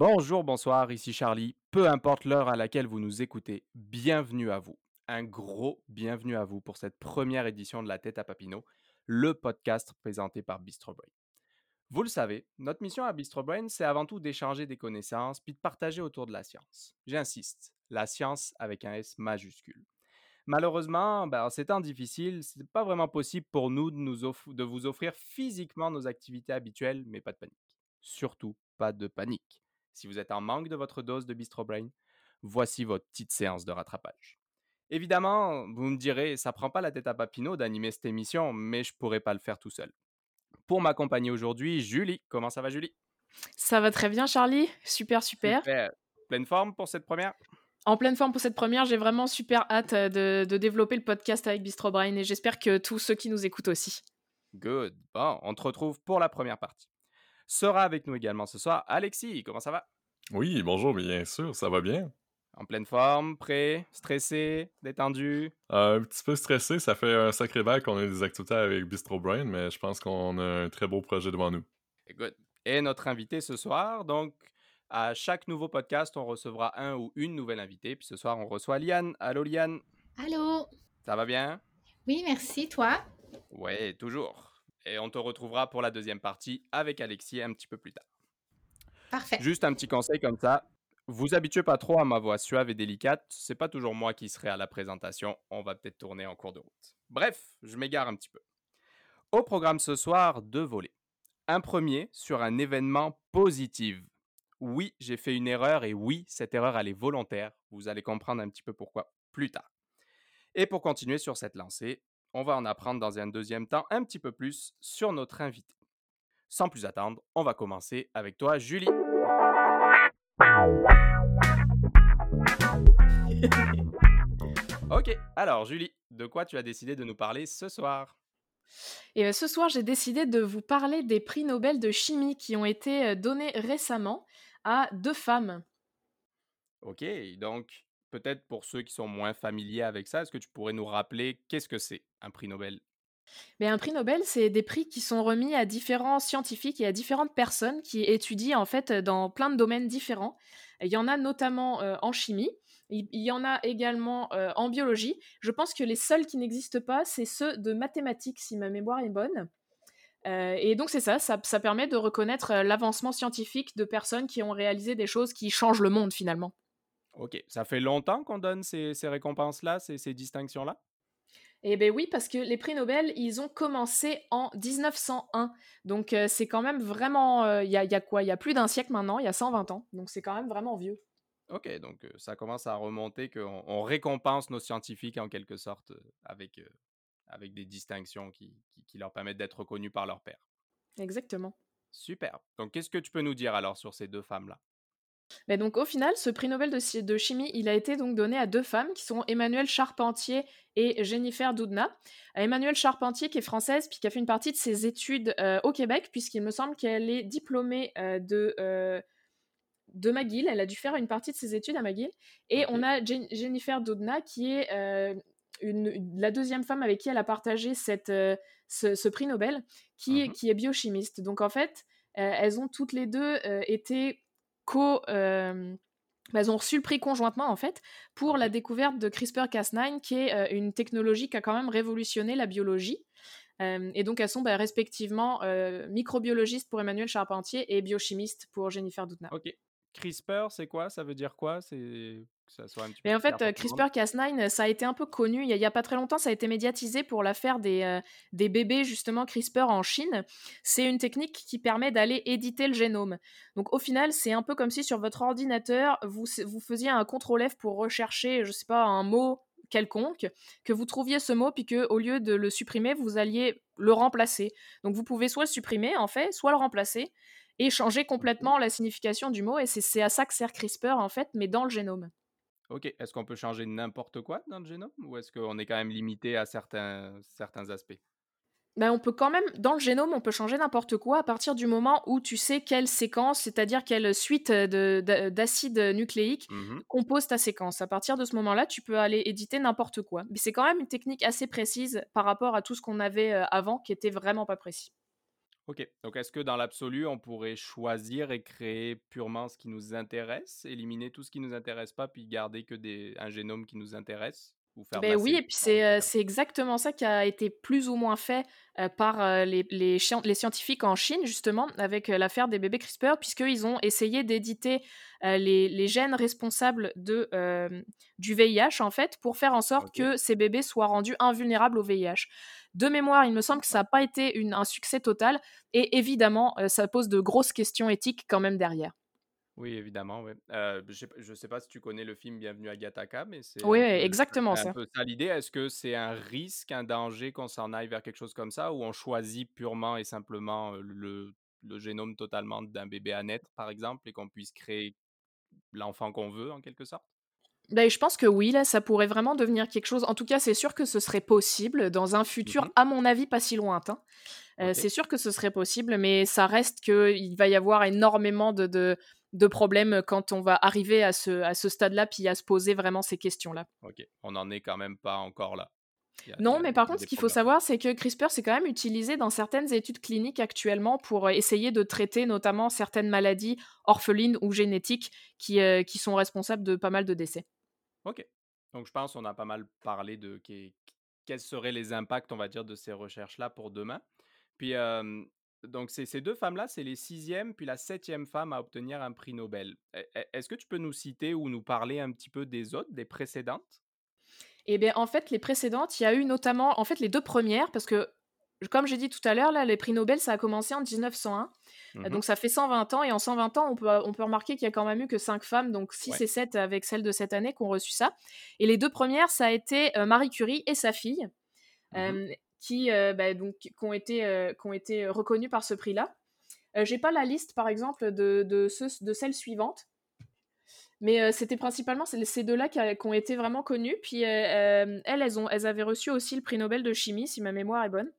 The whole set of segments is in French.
Bonjour, bonsoir, ici Charlie. Peu importe l'heure à laquelle vous nous écoutez, bienvenue à vous. Un gros bienvenue à vous pour cette première édition de La Tête à Papineau, le podcast présenté par Bistro Brain. Vous le savez, notre mission à Bistro Brain, c'est avant tout d'échanger des connaissances puis de partager autour de la science. J'insiste, la science avec un S majuscule. Malheureusement, ben, en ces temps difficiles, ce n'est pas vraiment possible pour nous de, nous de vous offrir physiquement nos activités habituelles, mais pas de panique. Surtout pas de panique. Si vous êtes en manque de votre dose de Bistro Brain, voici votre petite séance de rattrapage. Évidemment, vous me direz, ça prend pas la tête à Papineau d'animer cette émission, mais je pourrais pas le faire tout seul. Pour m'accompagner aujourd'hui, Julie. Comment ça va, Julie? Ça va très bien, Charlie. Super, super. super. Pleine forme pour cette première? En pleine forme pour cette première, j'ai vraiment super hâte de, de, développer le podcast avec Bistro Brain et j'espère que tous ceux qui nous écoutent aussi. Good. Bon, on te retrouve pour la première partie sera avec nous également ce soir. Alexis, comment ça va? Oui, bonjour, bien sûr, ça va bien. En pleine forme, prêt, stressé, détendu? Euh, un petit peu stressé, ça fait un sacré bail qu'on ait des activités avec Bistro Brain, mais je pense qu'on a un très beau projet devant nous. Good. Et notre invité ce soir, donc à chaque nouveau podcast, on recevra un ou une nouvelle invitée. Puis ce soir, on reçoit Liane. Allô, Liane? Allô? Ça va bien? Oui, merci. Toi? Oui, toujours. Et on te retrouvera pour la deuxième partie avec Alexis un petit peu plus tard. Parfait. Juste un petit conseil comme ça. Vous habituez pas trop à ma voix suave et délicate. C'est pas toujours moi qui serai à la présentation. On va peut-être tourner en cours de route. Bref, je m'égare un petit peu. Au programme ce soir, deux volets. Un premier sur un événement positif. Oui, j'ai fait une erreur et oui, cette erreur elle est volontaire. Vous allez comprendre un petit peu pourquoi plus tard. Et pour continuer sur cette lancée, on va en apprendre dans un deuxième temps un petit peu plus sur notre invité. Sans plus attendre, on va commencer avec toi, Julie. ok, alors Julie, de quoi tu as décidé de nous parler ce soir? Et euh, ce soir, j'ai décidé de vous parler des prix Nobel de chimie qui ont été euh, donnés récemment à deux femmes. Ok, donc peut-être pour ceux qui sont moins familiers avec ça, est-ce que tu pourrais nous rappeler qu'est-ce que c'est un prix Nobel? Mais un prix Nobel, c'est des prix qui sont remis à différents scientifiques et à différentes personnes qui étudient en fait dans plein de domaines différents. Il y en a notamment euh, en chimie, il y en a également euh, en biologie. Je pense que les seuls qui n'existent pas, c'est ceux de mathématiques, si ma mémoire est bonne. Euh, et donc c'est ça, ça, ça, permet de reconnaître l'avancement scientifique de personnes qui ont réalisé des choses qui changent le monde finalement. Ok, ça fait longtemps qu'on donne ces, récompenses-là, ces, distinctions-là? Eh bien oui, parce que les prix Nobel, ils ont commencé en 1901. Donc euh, c'est quand même vraiment... Euh, il y, a, quoi? Il y a plus d'un siècle maintenant, il y a 120 ans. Donc c'est quand même vraiment vieux. Ok, donc euh, ça commence à remonter qu'on on récompense nos scientifiques en quelque sorte avec, avec des distinctions qui, qui leur permettent d'être reconnus par leur père. Exactement. Super. Donc qu'est-ce que tu peux nous dire alors sur ces deux femmes-là? Mais donc au final, ce prix Nobel de, chimie, il a été donc donné à deux femmes qui sont Emmanuelle Charpentier et Jennifer Doudna. Emmanuelle Charpentier qui est française puis qui a fait une partie de ses études euh, au Québec puisqu'il me semble qu'elle est diplômée euh, de euh, de McGill. Elle a dû faire une partie de ses études à McGill. Et on a Jennifer Doudna qui est la deuxième femme avec qui elle a partagé cette, ce, prix Nobel, qui, qui est biochimiste. Donc en fait, elles ont toutes les deux été euh, bah, elles ont reçu le prix conjointement en fait pour la découverte de CRISPR-Cas9 qui est euh, une technologie qui a quand même révolutionné la biologie. Euh, et donc elles sont bah, respectivement microbiologistes pour Emmanuel Charpentier et biochimistes pour Jennifer Doudna. Ok. CRISPR, c'est quoi? Ça veut dire quoi? C'est ça soit un petit Mais en fait, CRISPR-Cas9, ça a été un peu connu. Il n'y a, pas très longtemps, ça a été médiatisé pour l'affaire des, euh, des bébés, justement, CRISPR en Chine. C'est une technique qui permet d'aller éditer le génome. Donc, au final, c'est un peu comme si sur votre ordinateur, vous, vous faisiez un contrôle F pour rechercher, je sais pas, un mot quelconque, que vous trouviez ce mot, puis que au lieu de le supprimer, vous alliez le remplacer. Donc, vous pouvez soit le supprimer, en fait, soit le remplacer et changer complètement la signification du mot. Et c'est à ça que sert CRISPR, en fait, mais dans le génome. Ok, est-ce qu'on peut changer n'importe quoi dans le génome ou est-ce qu'on est quand même limité à certains, certains aspects? Ben, on peut quand même, dans le génome, on peut changer n'importe quoi à partir du moment où tu sais quelle séquence, c'est-à-dire quelle suite d'acides nucléiques mmh compose ta séquence. À partir de ce moment-là, tu peux aller éditer n'importe quoi. Mais c'est quand même une technique assez précise par rapport à tout ce qu'on avait euh, avant qui était vraiment pas précis. Ok, donc est-ce que dans l'absolu, on pourrait choisir et créer purement ce qui nous intéresse, éliminer tout ce qui nous intéresse pas, puis garder que des, un génome qui nous intéresse? Ou faire de Ben oui, et puis c'est euh, naturelle c'est exactement ça qui a été plus ou moins fait euh, par euh, les, les, scien- les scientifiques en Chine, justement, avec euh, l'affaire des bébés CRISPR, puisqu'ils ont essayé d'éditer euh, les, les gènes responsables de, euh, du VIH, en fait, pour faire en sorte que ces bébés soient rendus invulnérables au VIH. De mémoire, il me semble que ça n'a pas été une- un succès total, et évidemment, euh, ça pose de grosses questions éthiques quand même derrière. Oui, évidemment, ouais. Euh, je je sais pas si tu connais le film Bienvenue à Gattaca, mais c'est Oui, un peu, exactement c'est un ça. peu ça l'idée. Est-ce que c'est un risque, un danger qu'on s'en aille vers quelque chose comme ça, ou on choisit purement et simplement euh, le, le génome totalement d'un bébé à naître, par exemple, et qu'on puisse créer l'enfant qu'on veut, en quelque sorte? Ben, je pense que oui, là, ça pourrait vraiment devenir quelque chose. En tout cas, c'est sûr que ce serait possible dans un futur, Mhm, à mon avis, pas si lointain. Euh, Ok. c'est sûr que ce serait possible, mais ça reste qu'il va y avoir énormément de, de, de problèmes quand on va arriver à ce, à ce stade-là, puis à se poser vraiment ces questions-là. Ok, on n'en est quand même pas encore là. Non, mais par contre, ce qu'il faut savoir, c'est que CRISPR, c'est quand même utilisé dans certaines études cliniques actuellement pour euh, essayer de traiter notamment certaines maladies orphelines ou génétiques qui, euh, qui sont responsables de pas mal de décès. Ok. Donc je pense qu'on a pas mal parlé de que- quels seraient les impacts, on va dire, de ces recherches-là pour demain. Puis euh, donc ces, deux femmes-là, c'est les sixième puis la septième femme à obtenir un prix Nobel. E- e- Est-ce que tu peux nous citer ou nous parler un petit peu des autres, des précédentes? Et bien, en fait, les précédentes, il y a eu notamment, en fait, les deux premières, parce que, comme j'ai dit tout à l'heure, là, les prix Nobel, ça a commencé en 1901. Euh, Mhm. Donc, ça fait 120 ans. Et en 120 ans, on peut, on peut remarquer qu'il y a quand même eu que 5 femmes, donc 6 Ouais. et 7 avec celle de cette année, qui ont reçu ça. Et les deux premières, ça a été euh, Marie Curie et sa fille, euh, qui, euh, bah, donc, qui, ont été, euh, qui ont été reconnues par ce prix-là. Euh, j'ai pas la liste, par exemple, de, de, ceux, de celles suivantes. Mais euh, c'était principalement ces deux-là qui, a- qui ont été vraiment connues. Puis euh, euh, elles, elles, ont, elles avaient reçu aussi le prix Nobel de chimie, si ma mémoire est bonne.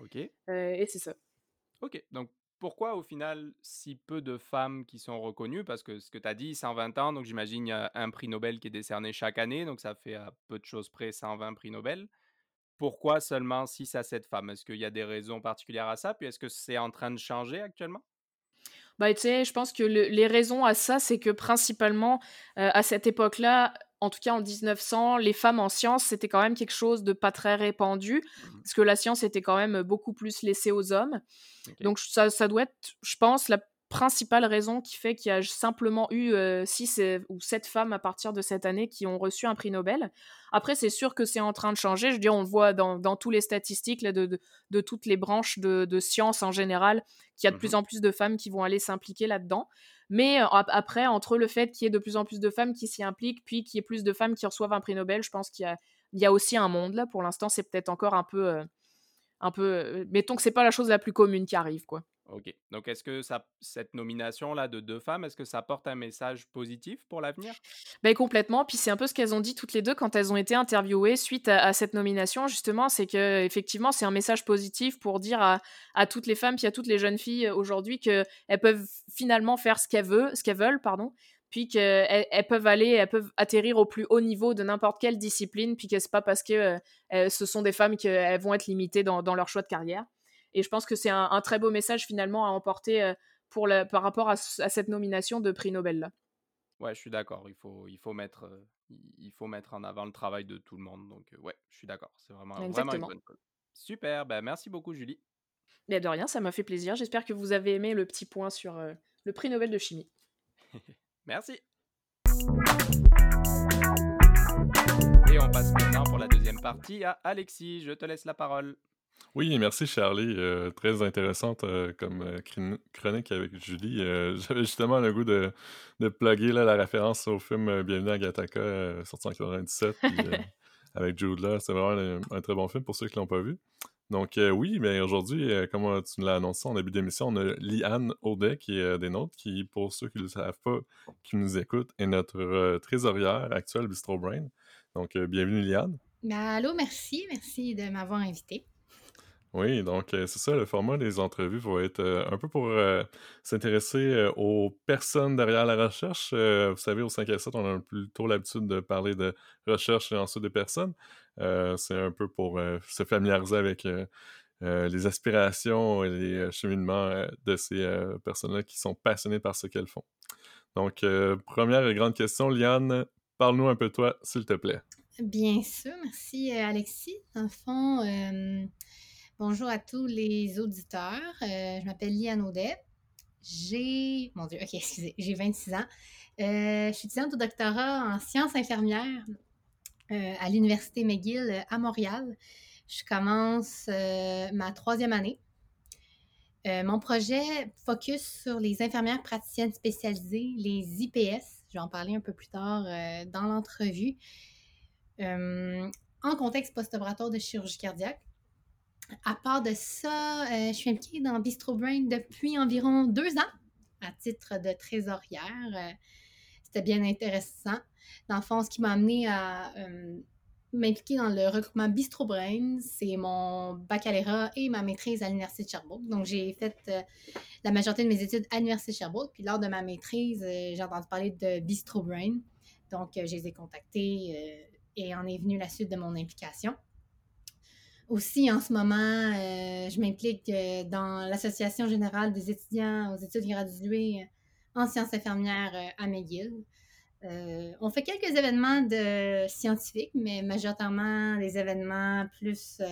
Ok. Euh, et c'est ça. Ok. Donc pourquoi au final si peu de femmes qui sont reconnues? Parce que ce que tu as dit, 120 ans, donc j'imagine il y a un prix Nobel qui est décerné chaque année, donc ça fait à peu de choses près 120 prix Nobel. Pourquoi seulement 6 à 7 femmes? Est-ce qu'il y a des raisons particulières à ça? Puis est-ce que c'est en train de changer actuellement? Bah, tu sais, je pense que le- les raisons à ça, c'est que principalement, euh, à cette époque-là, en tout cas en 1900, les femmes en sciences, c'était quand même quelque chose de pas très répandu, Mhm. parce que la science était quand même beaucoup plus laissée aux hommes. Donc ça, ça doit être, je pense, la principale raison qui fait qu'il y a simplement eu 6 ou 7 femmes à partir de cette année qui ont reçu un prix Nobel. Après, c'est sûr que c'est en train de changer. Je veux dire, on le voit dans, dans tous les statistiques là, de, de, de toutes les branches de, de sciences en général, qu'il y a de plus Mhm. en plus de femmes qui vont aller s'impliquer là-dedans. Mais euh, ap- après, entre le fait qu'il y ait de plus en plus de femmes qui s'y impliquent, puis qu'il y ait plus de femmes qui reçoivent un prix Nobel, je pense qu'il y a, il y a aussi un monde là. Pour l'instant, c'est peut-être encore un peu, euh, un peu. euh, mettons que c'est pas la chose la plus commune qui arrive, quoi. Ok. Donc est-ce que cette nomination-là de deux femmes, est-ce que ça porte un message positif pour l'avenir? Ben complètement. Puis c'est un peu ce qu'elles ont dit toutes les deux quand elles ont été interviewées suite à, cette nomination, justement, c'est que effectivement c'est un message positif pour dire à, toutes les femmes puis à toutes les jeunes filles aujourd'hui que elles peuvent finalement faire ce qu'elles veulent, ce qu'elles veulent, pardon, puis qu'elles elles peuvent aller, elles peuvent atterrir au plus haut niveau de n'importe quelle discipline, puis que c'est pas parce que ce sont des femmes qu'elles vont être limitées dans leur choix de carrière. Et je pense que c'est un, un très beau message finalement à emporter euh, pour la, par rapport à, ce- à cette nomination de prix Nobel là. Ouais, je suis d'accord. Il faut, il faut mettre, euh, il faut mettre en avant le travail de tout le monde. Donc euh, ouais, je suis d'accord. C'est vraiment, vraiment une bonne cause. Super. Ben merci beaucoup, Julie. Mais de rien, ça m'a fait plaisir. J'espère que vous avez aimé le petit point sur euh, le prix Nobel de chimie. Merci. Et on passe maintenant pour la deuxième partie à Alexis. Je te laisse la parole. Oui, merci Charlie. Euh, très intéressante euh, comme euh, chroni- chronique avec Julie. J'avais justement le goût de, de plugger là, la référence au film Bienvenue à Gattaca, euh, sorti en 97, puis, avec Jude Law. C'est vraiment un, un très bon film pour ceux qui l'ont pas vu. Donc oui, mais aujourd'hui, comme tu nous l'as annoncé en début d'émission, on a Liane Audet qui est des nôtres, qui, pour ceux qui ne le savent pas, qui nous écoutent, est notre trésorière actuelle Bistro Brain. Donc bienvenue Liane. Ben, allô, merci. Merci de m'avoir invité. Oui, donc euh, c'est ça, le format des entrevues va être euh, un peu pour euh, s'intéresser aux personnes derrière la recherche. Vous savez, au 5 à 7, on a plutôt l'habitude de parler de recherche et ensuite des personnes. C'est un peu pour se familiariser avec les aspirations et les cheminements de ces personnes-là qui sont passionnées par ce qu'elles font. Donc, première et grande question, Liane, parle-nous un peu de toi, s'il te plaît. Bien sûr, merci Alexis. Dans fond, bonjour à tous les auditeurs. je m'appelle Liane Audet. J'ai. Mon Dieu, ok, excusez, j'ai 26 ans. je suis étudiante au doctorat en sciences infirmières à l'Université McGill à Montréal. Je commence euh, ma troisième année. Euh, mon projet focus sur les infirmières praticiennes spécialisées, les IPS. Je vais en parler un peu plus tard euh, dans l'entrevue. en contexte post-opératoire de chirurgie cardiaque. À part de ça, je suis impliquée dans Bistro Brain depuis environ deux ans à titre de trésorière. C'était bien intéressant. Dans le fond, ce qui m'a amené à m'impliquer dans le recrutement Bistro Brain. C'est mon baccalauréat et ma maîtrise à l'Université de Sherbrooke. Donc, j'ai fait euh, la majorité de mes études à l'Université de Sherbrooke. Puis, lors de ma maîtrise, euh, j'ai entendu parler de Bistro Brain. Donc, euh, je les ai contactés et en est venue la suite de mon implication. Aussi, en ce moment, je m'implique dans l'Association générale des étudiants aux études graduées en sciences infirmières à McGill. Euh, on fait quelques événements de scientifiques, mais majoritairement des événements plus euh,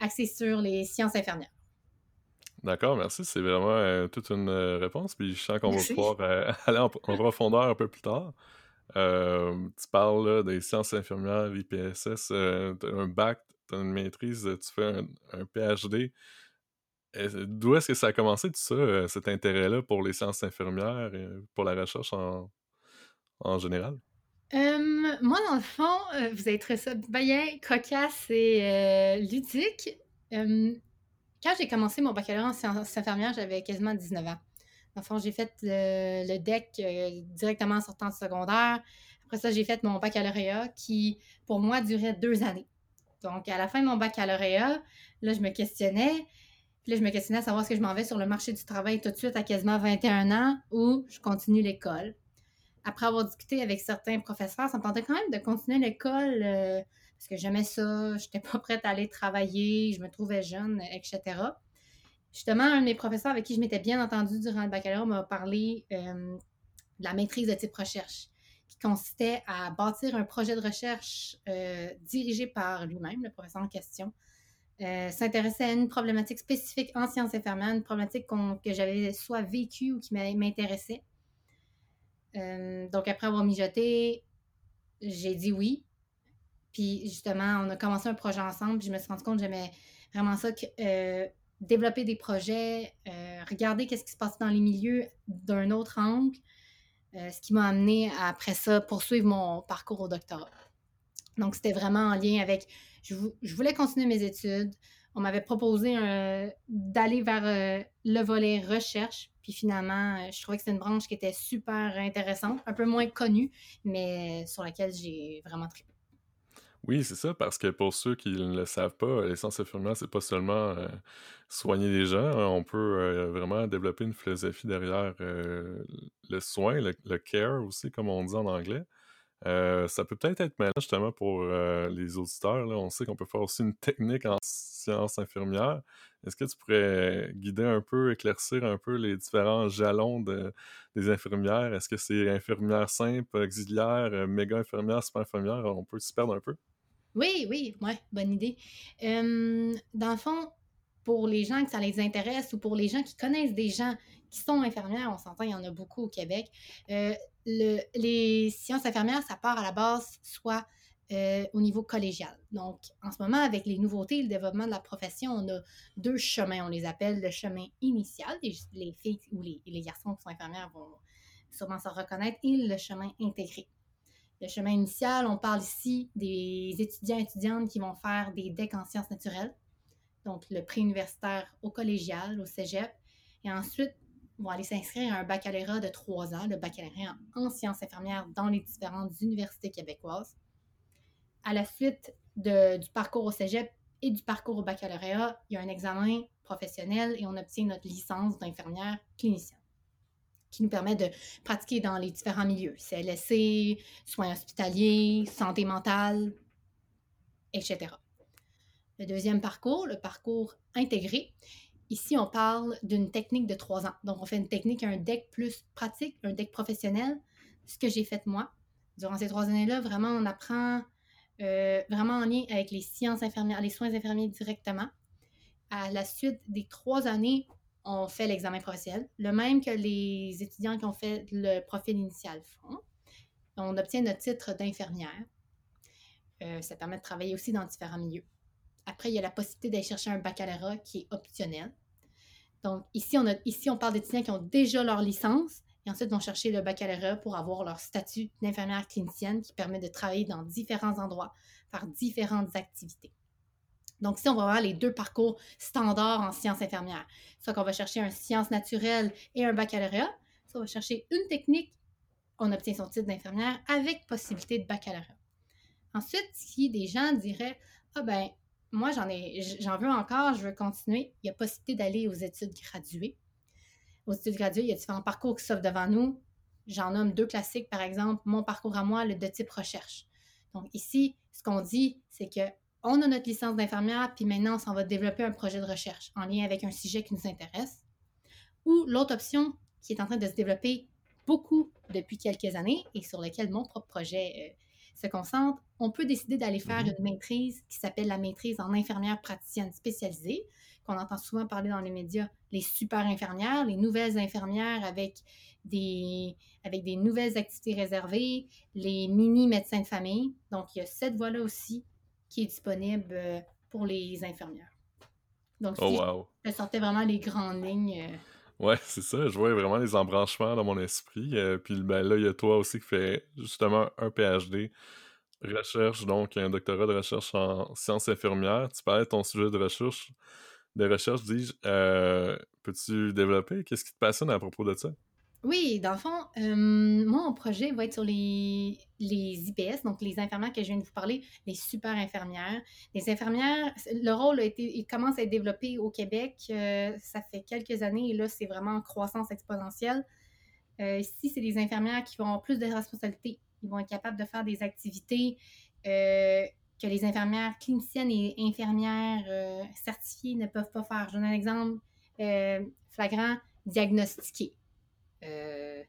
axés sur les sciences infirmières. D'accord, merci. C'est vraiment euh, toute une réponse. Puis je sens qu'on va pouvoir aller en, profondeur un peu plus tard. tu parles des sciences infirmières, IPSS, un bac, as une maîtrise, tu fais un, un PhD. D'où est-ce que ça a commencé tout ça, cet intérêt-là pour les sciences infirmières et pour la recherche en, en général? moi, dans le fond, euh, vous avez ça bien cocasse et euh, ludique. quand j'ai commencé mon baccalauréat en sciences infirmières, j'avais quasiment 19 ans. Dans le fond, j'ai fait le, DEC euh, directement en sortant de secondaire. Après ça, j'ai fait mon baccalauréat qui, pour moi, durait deux années. Donc, à la fin de mon baccalauréat, là, je me questionnais. Puis là, je me questionnais à savoir si je m'en vais sur le marché du travail tout de suite à quasiment 21 ans ou je continue l'école après avoir discuté avec certains professeurs, ça me tentait quand même de continuer l'école euh, parce que j'aimais ça, je n'étais pas prête à aller travailler, je me trouvais jeune, etc. Justement, un de mes professeurs avec qui je m'étais bien entendue durant le baccalauréat m'a parlé euh, de la maîtrise de type recherche, qui consistait à bâtir un projet de recherche euh, dirigé par lui-même, le professeur en question. s'intéressait à une problématique spécifique en sciences infirmières, une problématique que j'avais soit vécue ou qui m'intéressait. Euh, donc, après avoir mijoté, j'ai dit oui. Puis, justement, on a commencé un projet ensemble. Puis, je me suis rendu compte que j'aimais vraiment ça, que, euh, développer des projets, euh, regarder qu'est-ce qui se passe dans les milieux d'un autre angle. Ce qui m'a amené après ça poursuivre mon parcours au doctorat. Donc, c'était vraiment en lien avec. Je, voulais continuer mes études. On m'avait proposé d'aller vers le volet recherche. Puis finalement, euh, je trouvais que c'était une branche qui était super intéressante, un peu moins connue, mais sur laquelle j'ai vraiment trippé. Oui, c'est ça, parce que pour ceux qui ne le savent pas, l'essence infirmière, c'est pas seulement euh, soigner les gens, hein, on peut euh, vraiment développer une philosophie derrière le soin, le, care aussi, comme on dit en anglais. ça peut peut-être être malin justement pour les auditeurs. On sait qu'on peut faire aussi une technique en sciences infirmières, est-ce que tu pourrais guider un peu, éclaircir un peu les différents jalons des infirmières? Est-ce que c'est infirmière simple, auxiliaire, euh, méga infirmière, super infirmière? On peut s'y perdre un peu? Oui, oui, ouais, bonne idée. dans le fond, pour les gens que ça les intéresse ou pour les gens qui connaissent des gens qui sont infirmières, on s'entend, il y en a beaucoup au Québec. Euh, les sciences infirmières, ça part à la base soit euh, au niveau collégial. Donc, en ce moment, avec les nouveautés et le développement de la profession, on a deux chemins. On les appelle le chemin initial, les, filles ou les, garçons qui sont infirmières vont sûrement se reconnaître, et le chemin intégré. Le chemin initial, on parle ici des étudiants et étudiantes qui vont faire des DEC en sciences naturelles, donc le pré-universitaire au collégial, au cégep, et ensuite vont aller s'inscrire à un baccalauréat de trois ans, le baccalauréat en sciences infirmières dans les différentes universités québécoises. À la suite du parcours au cégep et du parcours au baccalauréat, il y a un examen professionnel et on obtient notre licence d'infirmière clinicienne qui nous permet de pratiquer dans les différents milieux, CLSC, soins hospitaliers, santé mentale, etc. Le deuxième parcours, le parcours intégré. Ici, on parle d'une technique de trois ans. Donc, on fait une technique, un deck plus pratique, un deck professionnel. Ce que j'ai fait moi. Durant ces trois années-là, vraiment, on apprend euh, vraiment en lien avec les sciences infirmières, les soins infirmiers directement. À la suite des trois années, on fait l'examen professionnel, le même que les étudiants qui ont fait le profil initial font. On obtient notre titre d'infirmière. Euh, ça permet de travailler aussi dans différents milieux. Après, il y a la possibilité d'aller chercher un baccalauréat qui est optionnel. Donc, ici, on, a, ici, on parle d'étudiants qui ont déjà leur licence et ensuite vont chercher le baccalauréat pour avoir leur statut d'infirmière clinicienne qui permet de travailler dans différents endroits, faire différentes activités. Donc, ici, on va voir les deux parcours standards en sciences infirmières. Soit qu'on va chercher un sciences naturelles et un baccalauréat, soit on va chercher une technique, on obtient son titre d'infirmière avec possibilité de baccalauréat. Ensuite, si des gens diraient Ah ben, moi j'en ai j'en veux encore, je veux continuer, il y a possibilité d'aller aux études graduées. Aux études graduées, il y a différents parcours qui s'offrent devant nous. J'en nomme deux classiques, par exemple, mon parcours à moi, le de type recherche. Donc ici, ce qu'on dit, c'est que on a notre licence d'infirmière, puis maintenant, on s'en va développer un projet de recherche en lien avec un sujet qui nous intéresse. Ou l'autre option qui est en train de se développer beaucoup depuis quelques années et sur lequel mon propre projet euh, se concentre, on peut décider d'aller faire mhm. une maîtrise qui s'appelle la maîtrise en infirmière praticienne spécialisée, qu'on entend souvent parler dans les médias, les super infirmières, les nouvelles infirmières avec des, avec des nouvelles activités réservées, les mini médecins de famille. Donc, il y a cette voie-là aussi qui est disponible euh, pour les infirmières. Donc, oh, wow. je sortais vraiment les grandes lignes. Euh. Ouais, c'est ça. Je vois vraiment les embranchements dans mon esprit. Euh, puis ben, là, il y a toi aussi qui fais justement un PhD, recherche, donc un doctorat de recherche en sciences infirmières. Tu parlais de ton sujet de recherche, de recherche, dis-je. Peux-tu développer? Qu'est-ce qui te passionne à propos de ça? Oui, dans le fond, euh, mon projet va être sur les, IPS, donc les infirmières que je viens de vous parler, les super infirmières. Les infirmières, le rôle a été, commence à être développé au Québec. Euh, ça fait quelques années et là, c'est vraiment en croissance exponentielle. Euh, ici, c'est des infirmières qui vont avoir plus de responsabilités. Ils vont être capables de faire des activités que les infirmières cliniciennes et infirmières certifiées ne peuvent pas faire. Je donne un exemple flagrant, diagnostiquer. Euh,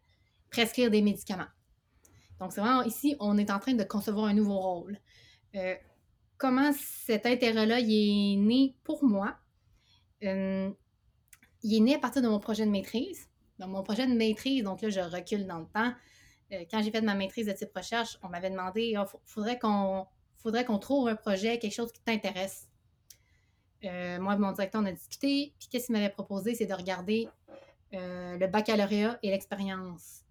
prescrire des médicaments. Donc, c'est vraiment ici, on est en train de concevoir un nouveau rôle. Euh, comment cet intérêt-là est né pour moi? Euh, il est né à partir de mon projet de maîtrise. Dans mon projet de maîtrise, donc là, je recule dans le temps. quand j'ai fait ma maîtrise de type recherche, on m'avait demandé il ah, faudrait qu'on faudrait trouve un projet, quelque chose qui t'intéresse. moi mon directeur, on a discuté. Puis qu'est-ce qu'il m'avait proposé, c'est de regarder euh, le baccalauréat et l'expérience.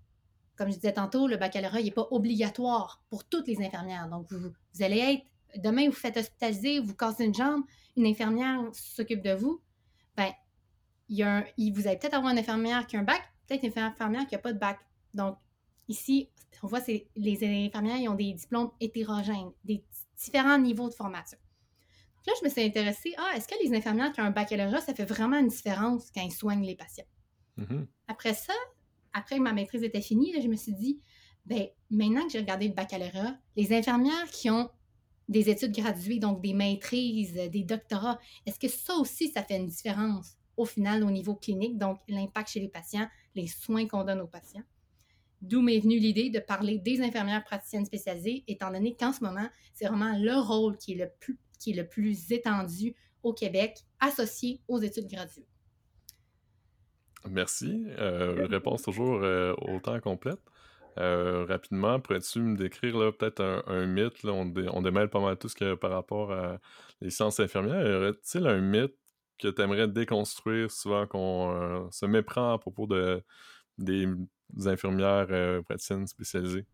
Comme je disais tantôt, le baccalauréat n'est pas obligatoire pour toutes les infirmières. Donc, vous, allez être, demain, vous faites hospitaliser, vous cassez une jambe, une infirmière s'occupe de vous. Ben, il, y a vous allez peut-être avoir une infirmière qui a un bac, peut-être une infirmière qui n'a pas de bac. Donc, ici, on voit, c'est les infirmières ont des diplômes hétérogènes, des différents niveaux de formation. là, je me suis intéressée, ah, est-ce que les infirmières qui ont un baccalauréat, ça fait vraiment une différence quand ils soignent les patients? Mm-hmm. Après ça, après que ma maîtrise était finie, je me suis dit, ben, maintenant que j'ai regardé le baccalauréat, les infirmières qui ont des études graduées, donc des maîtrises, des doctorats, est-ce que ça aussi, ça fait une différence au final au niveau clinique, donc l'impact chez les patients, les soins qu'on donne aux patients? D'où m'est venue l'idée de parler des infirmières praticiennes spécialisées, étant donné qu'en ce moment, c'est vraiment le rôle qui est le plus, qui est le plus étendu au Québec, associé aux études graduées. Merci. Euh, réponse toujours euh, autant complète. Euh, rapidement, pourrais-tu me décrire peut-être un, mythe? Là, on, démêle pas mal tout ce que par rapport à les sciences infirmières. Y aurait-il un mythe que tu aimerais déconstruire souvent qu'on se méprend à propos de, des, infirmières praticiennes spécialisées?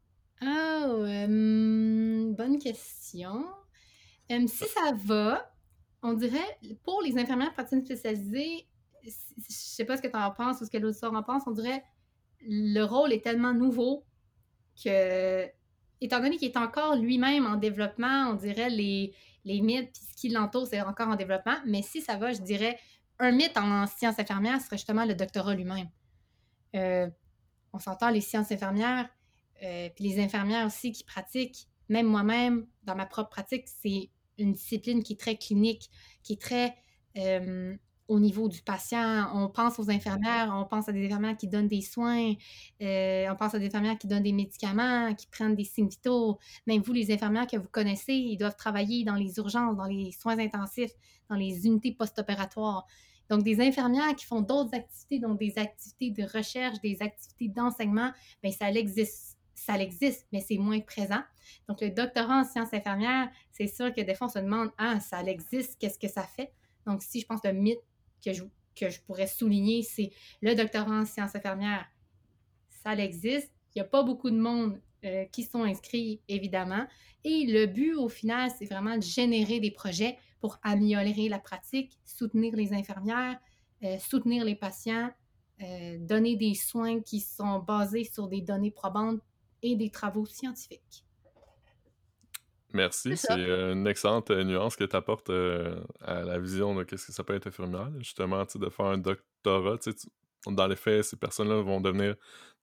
Oh, bonne question. si ça va, on dirait, pour les infirmières praticiennes spécialisées, je sais pas ce que tu en penses ou ce que l'auditeur en pense, on dirait le rôle est tellement nouveau que, étant donné qu'il est encore lui-même en développement, on dirait les, les mythes puis ce qui l'entoure, c'est encore en développement. Mais si ça va, je dirais un mythe en sciences infirmières serait justement le doctorat lui-même. Euh, on s'entend les sciences infirmières, euh, puis les infirmières aussi qui pratiquent, même moi-même, dans ma propre pratique, c'est une discipline qui est très clinique, qui est très au niveau du patient. On pense aux infirmières, on pense à des infirmières qui donnent des soins, euh, on pense à des infirmières qui donnent des médicaments, qui prennent des signes vitaux. Même vous, les infirmières que vous connaissez, ils doivent travailler dans les urgences, dans les soins intensifs, dans les unités post-opératoires. Donc, des infirmières qui font d'autres activités, donc des activités de recherche, des activités d'enseignement, bien, ça existe. Ça existe, mais c'est moins présent. Donc, le doctorat en sciences infirmières, c'est sûr que des fois, on se demande, ah, ça existe, qu'est-ce que ça fait? Donc, si je pense le mythe que je, pourrais souligner, c'est le doctorat en sciences infirmières. Ça existe. Il n'y a pas beaucoup de monde euh, qui sont inscrits, évidemment. Et le but, au final, c'est vraiment de générer des projets pour améliorer la pratique, soutenir les infirmières, euh, soutenir les patients, euh, donner des soins qui sont basés sur des données probantes et des travaux scientifiques. Merci, c'est une excellente nuance que tu apportes à la vision de qu'est-ce que ça peut être infirmière. Justement, de faire un doctorat, dans les faits, ces personnes-là vont devenir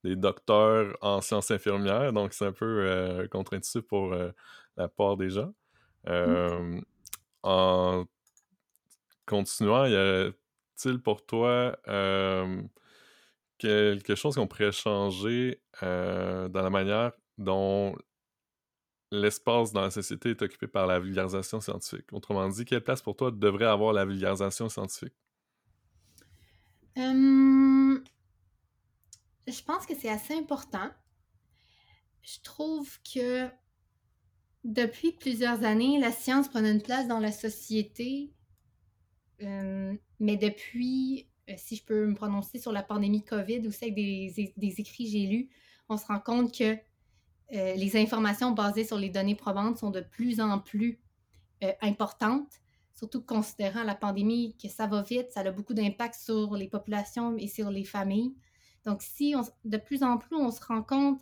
des docteurs en sciences infirmières, donc c'est un peu contre-intuitif pour la part des gens. Mmh. En continuant, y a-t-il pour toi quelque chose qu'on pourrait changer dans la manière dont l'espace dans la société est occupé par la vulgarisation scientifique. Autrement dit, quelle place pour toi devrait avoir la vulgarisation scientifique? je pense que c'est assez important. Je trouve que depuis plusieurs années, la science prend une place dans la société, mais depuis, euh, si je peux me prononcer sur la pandémie COVID, ou avec des, des écrits que j'ai lus, on se rend compte que euh, les informations basées sur les données probantes sont de plus en plus euh, importantes, surtout considérant la pandémie, que ça va vite, ça a beaucoup d'impact sur les populations et sur les familles. Donc, si de plus en plus on se rend compte,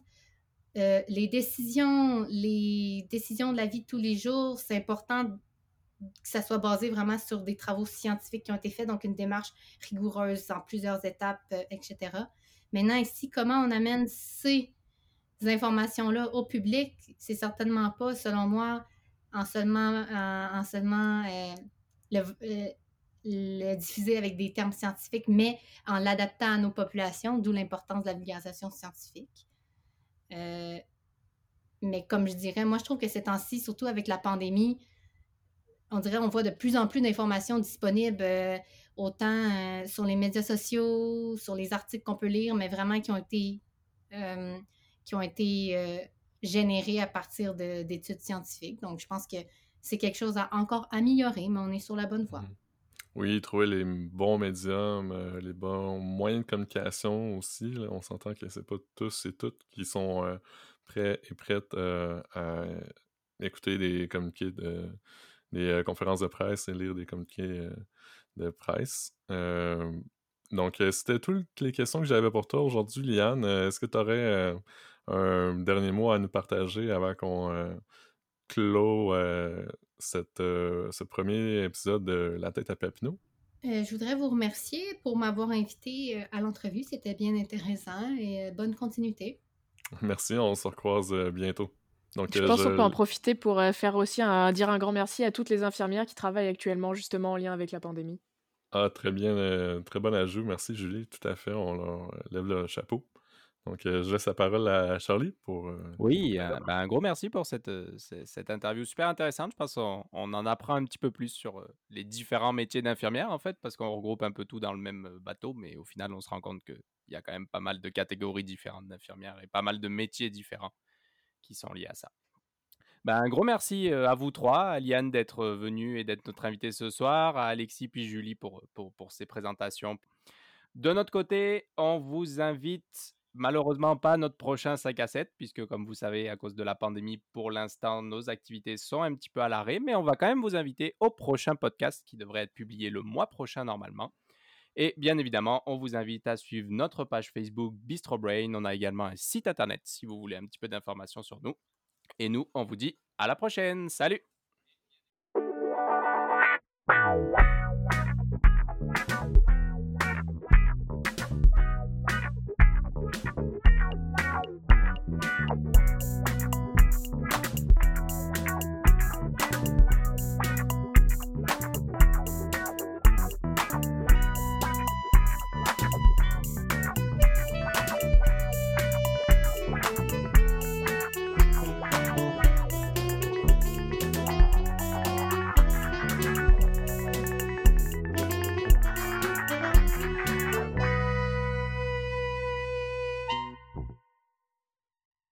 euh, les décisions, les décisions de la vie de tous les jours, c'est important que ça soit basé vraiment sur des travaux scientifiques qui ont été faits, donc une démarche rigoureuse en plusieurs étapes, etc. Maintenant, ici, comment on amène ces informations-là au public, c'est certainement pas, selon moi, en seulement, en, seulement euh, euh, le, diffuser avec des termes scientifiques, mais en l'adaptant à nos populations, d'où l'importance de la vulgarisation scientifique. Euh, mais comme je dirais, moi, je trouve que ces temps-ci, surtout avec la pandémie, on dirait on voit de plus en plus d'informations disponibles, autant sur les médias sociaux, sur les articles qu'on peut lire, mais vraiment qui ont été qui ont été euh, générés à partir d'études scientifiques. Donc, je pense que c'est quelque chose à encore améliorer, mais on est sur la bonne voie. Mmh. Oui, trouver les bons médiums, euh, les bons moyens de communication aussi. On s'entend que c'est pas tous et toutes qui sont euh, prêts et prêtes à écouter des communiqués de conférences de presse et lire des communiqués de presse. donc, c'était toutes les questions que j'avais pour toi aujourd'hui, Liane. Est-ce que tu aurais un dernier mot à nous partager avant qu'on euh, clôt euh, cette, euh, ce premier épisode de La tête à Papineau? je voudrais vous remercier pour m'avoir invité à l'entrevue. C'était bien intéressant et bonne continuité. Merci, on se recroise bientôt. Donc, je pense qu'on peut en profiter pour faire aussi un, dire un grand merci à toutes les infirmières qui travaillent actuellement justement en lien avec la pandémie. Ah, très bien, très bon ajout. Merci Julie, tout à fait. On leur lève le chapeau. Donc, je laisse la parole à Charlie pour. oui, ben, un gros merci pour cette, cette interview super intéressante. Je pense qu'on on en apprend un petit peu plus sur les différents métiers d'infirmière, en fait, parce qu'on regroupe un peu tout dans le même bateau, mais au final, on se rend compte qu'il y a quand même pas mal de catégories différentes d'infirmières et pas mal de métiers différents qui sont liés à ça. Ben, un gros merci à vous trois, à Liane d'être venue et d'être notre invité ce soir, à Alexis puis Julie pour, pour, pour ces présentations. De notre côté, on vous invite malheureusement pas notre prochain 5 à 7, puisque comme vous savez, à cause de la pandémie, pour l'instant, nos activités sont un petit peu à l'arrêt, mais on va quand même vous inviter au prochain podcast qui devrait être publié le mois prochain normalement. Et bien évidemment, on vous invite à suivre notre page Facebook Bistro Brain. On a également un site internet si vous voulez un petit peu d'informations sur nous. Et nous, on vous dit à la prochaine. Salut